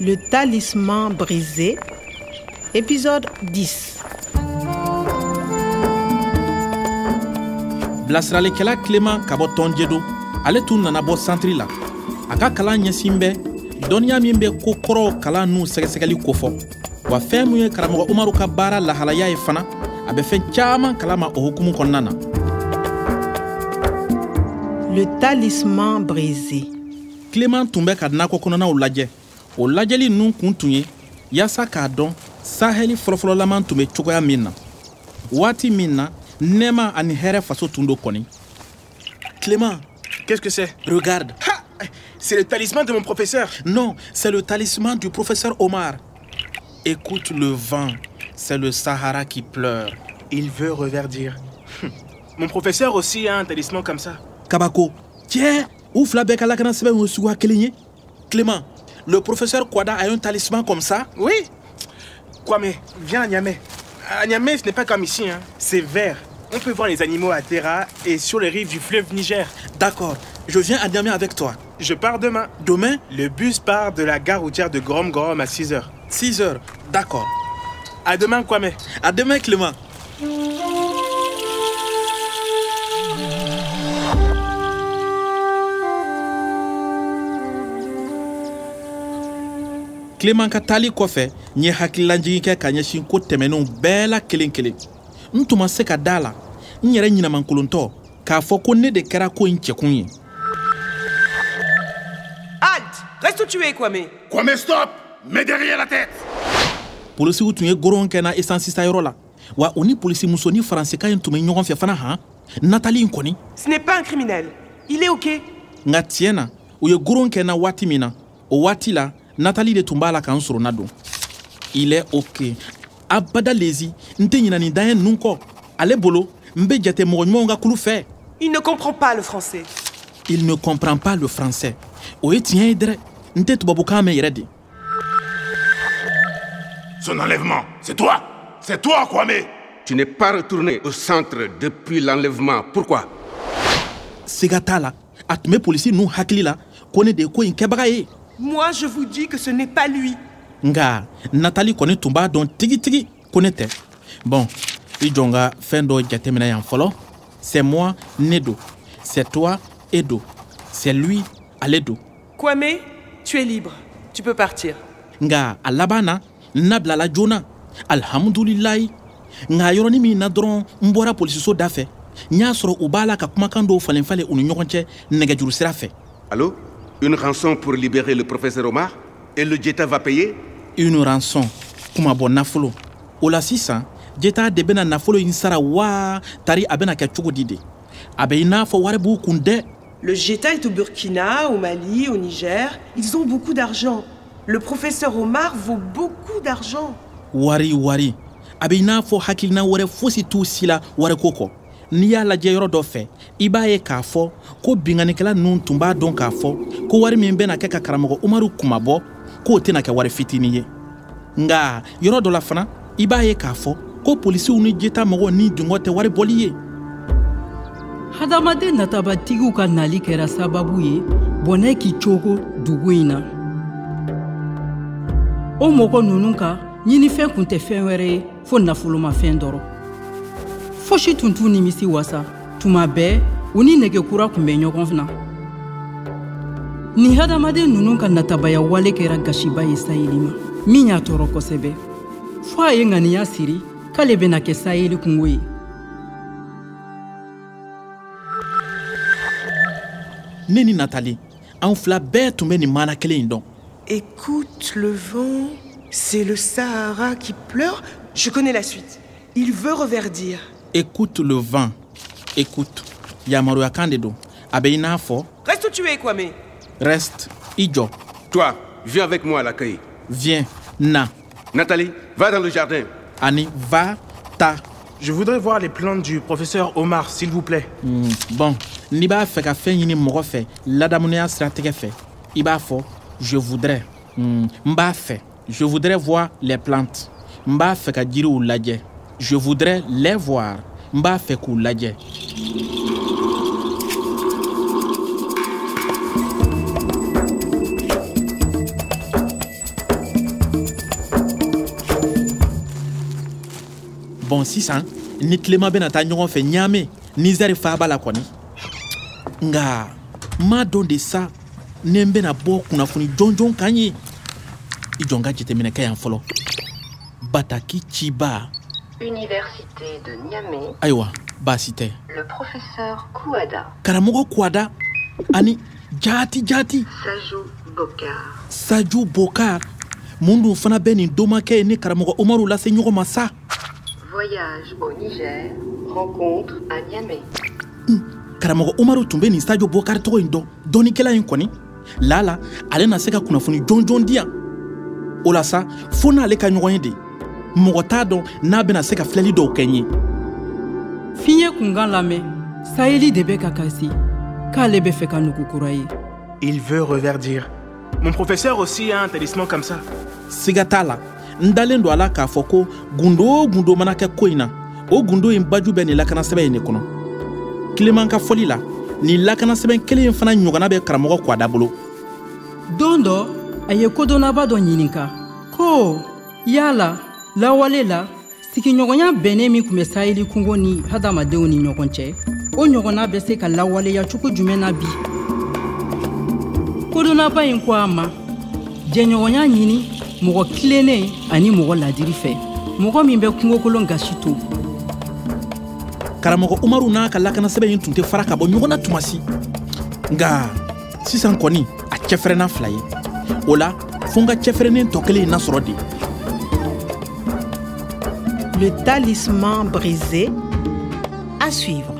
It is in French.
Le talisman brisé, épisode 10. bilasiralikɛla kileman ka bɔ tɔnje do ale tun nana bɔ santiri la. A ka kalan ɲɛsin bɛ dɔnniya min bɛ ko kɔrɔw kalan n'u sɛgɛsɛgɛli kofɔ wa fɛɛn min ye karamɔgɔ umaru ka baara lahalaya ye fana a bɛ fɛn caaman kalama o hukumu kɔnɔna na. Le talisman brisé. kileman tun bɛ ka nakɔ kɔnɔnaw lajɛ o lajɛli ninnu kun tun ye yaasa k'a dɔn sahɛli fɔlɔfɔlɔlaman tun bɛ cogoya min na waati min na nɛɛma ani hɛrɛ faso tun do kɔni Clément, qu'est-ce que c'est? Regarde Ha C'est le talisman de mon professeur. Non, c'est le talisman du professeur Omar. Écoute le vent, c'est le Sahara qui pleure. Il veut reverdir. Hum. Mon professeur aussi a un talisman comme ça. Kabako, tiens, ouf la bec à la canne semaine au soua Clément, le professeur Kwada a un talisman comme ça Oui Kwame, viens à Niamey. À Niamey, ce n'est pas comme ici. Hein. C'est vert. On peut voir les animaux à Terra et sur les rives du fleuve Niger. D'accord, je viens à Niamey avec toi. Je pars demain. Demain, Le bus part de la gare routière de Grom Grom à 6h. 6 heures. D'accord. À demain, Kwame. À demain, Clément. Clément ka taali kɔfɛ n ye hakililajigin kɛ ka ɲɛsin ko tɛmɛninw bɛɛ la kelen kelen. N tun ma se ka da la n yɛrɛ ɲinamankolontɔ k'a fɔ ko ne de kɛra ko in cɛkun ye. Reste où tu es, Kwame. Kwame, stop! Mets derrière la tête! Polisiw tun ye goron kɛ na esansi sayɔrɔ la. Wa u ni polisi muso ni faransika ye tun be ɲɔgɔn fɛ fana han natali in kɔni. Ce n'est pas un criminel. Il est OK. nka tiɲɛ na u ye goron kɛ na waati min na. O waati la natali de tun b'a la k'an surunna don. Il est ok. Abada lezi n tɛ ɲina nin kɔ. Ale bolo n bɛ jate mɔgɔ ɲumanw ka kulu fɛ. Il ne comprend pas le français. il ne comprend pas le français. O ye tiɲɛ ye dɛrɛ. N tɛ tubabukan mɛn yɛrɛ de. Son enlèvement, c'est toi. C'est toi, Kwame. Tu n'es pas retourné au centre depuis l'enlèvement. Pourquoi? Siga t'a la. A tun polisi ninnu hakili la. Ko ne de ye ko in kɛbaga ye Moi, je vous dis que ce n'est pas lui. nga natali kɔni tun b'a dɔn tigitigi ko ne tɛ bɔn i jɔn ka fɛn dɔ jateminɛ yan fɔlɔ. C'est moi ne do c'est toi e do c'est lui ale do Kwame, tu es libre. Tu peux partir. nga a laban na n nabilala joona nga yɔrɔnin min na dɔrɔn n bɔra polisiso da fɛ n y'a sɔrɔ u b'a la ka kumakan dɔw falen falen u ni ɲɔgɔn cɛ nɛgɛjuru sira fɛ Allô? Une rançon pour libérer le professeur Omar Et le Jetta va payer? Une rançon. Kuma bɔ nafolo. O la sisan jeta de bena nafolo in sara waa tari a bena kɛ cogo di de a bɛ i n'a fɔ wari b'u kun dɛ Le Jeta est au Burkina, au Mali, au Niger. Ils ont beaucoup d'argent. Le professeur Omar vaut beaucoup d'argent. wari wari. A bɛ i n'a fɔ hakilina wɛrɛ fosi n'i y'a lajɛ yɔrɔ dɔ fɛ i b'a ye k'a fɔ ko binganikɛla ninnu tun b'a dɔn k'a fɔ ko wari min bena kɛ ka karamɔgɔ umaru kumabɔ k'o tɛna kɛ wari fitinin ye. Nga yɔrɔ dɔ la fana i b'a ye k'a fɔ ko polisiw ni jeta mɔgɔw ni dungɔ tɛ wari bɔli ye. Hadamaden natabatigiw ka nali kɛra sababu ye bɔnɛ k'i cogo dugu in na. O mɔgɔ ninnu ka ɲinifɛn kun tɛ fɛn wɛrɛ ye fo nafolomafɛn dɔrɔn fosi tun t'u nimisi wasa. Tuma bɛɛ u ni nɛgɛkura kun bɛ ɲɔgɔn na nin hadamaden ninnu ka natabaya wale kɛra gasiba ye sayeli ma. Min y'a tɔɔrɔ kosɛbɛ fɔ a ye ŋaniya siri k'ale bena kɛ sayeli kungo ye ne ni natali an fila bɛɛ tun bɛ nin maana kelen in dɔn Écoute le vent, c'est le Sahara qui pleure. Je connais la suite. Il veut reverdir. Écoute le vent. Écoute. Yamaruyakan de don a bɛ i n'a fɔ Reste où tu es, Kwame? reste. I jɔ Toi, viens avec moi à l'accueil. viens. Na. Nathalie, va dans le jardin. ani va ta. Je voudrais voir les plantes du professeur Omar, s'il vous plaît. Hmm, bon. N'i b'a fɛ ka fɛn ɲini mɔgɔ fɛ ladamuneya siratigɛ fɛ i b'a fɔ je voudrais. Hmm, n b'a fɛ je voudrais voir les plantes. N b'a fɛ ka jiriw lajɛ Je voudrais les voir. n b'a fɛ k'u lajɛ. bɔn sisan ni tilema bɛna taa ɲɔgɔn fɛ ɲaamɛ nizɛri faaba la kɔni nka n m'a dɔn de sa ni n bɛna bɔ kunnafoni jɔnjɔn kan ye i jɔn ka jateminɛ kɛ yan fɔlɔ bataki ciba Université de Niamey, ayiwa baasi tɛ le professeur Kouada, karamɔgɔ kuwada ani jaati jaati Sajou Bokar, saju bokar mun dun fana bɛ nin domakɛ ye ni karamɔgɔ umaru lase ɲɔgɔn ma sa voyage au Niger, rencontre à Niamey. karamɔgɔ umaru tun bɛ nin sajo bokar tɔgɔ in dɔn in kɔni lala ale na se ka kunnafoni jɔnjɔn di yan o la sa fo n'ale ka ɲɔgɔn ye de mɔgɔ t'a dɔn n'a bɛna se ka filɛli dɔw kɛ n ye. Fiɲɛ kunkan lamɛn sayeli de bɛ ka kasi. K'ale bɛ fɛ ka nugu kura ye. Il veut reverdir. Mon professeur aussi a un talisman comme ça. siga t'a la. N dalen don a la k'a fɔ ko gundo o gundo mana kɛ ko in na. O gundo in baju bɛ nin lakanasɛbɛn in de kɔnɔ. Kileman ka fɔli la nin lakanasɛbɛn kelen in fana ɲɔgɔnna bɛ karamɔgɔ kwada bolo. Don dɔ a ye kodɔnnaba dɔ ɲininka. Ko yala lawale la sigiɲɔgɔnya bɛnnen min tun bɛ sayeli kungo ni hadamadenw ni ɲɔgɔn cɛ o ɲɔgɔnna bɛ se ka lawaleya cogo jumɛn na bi. Kodɔnnaba in ko a ma jɛɲɔgɔnya ɲini mɔgɔ kilennen ani mɔgɔ ladiri fɛ mɔgɔ min bɛ kungokolon gasi to karamɔgɔ umaru n'a ka lakanasɛbɛn in tun tɛ fara ka bɔ ɲɔgɔn na tuma si nga sisan kɔni a cɛfɛrɛnna fila ye o la fo n ka cɛfɛrɛnnen tɔ kelen in nasɔrɔ de Le talisman brisé à suivre.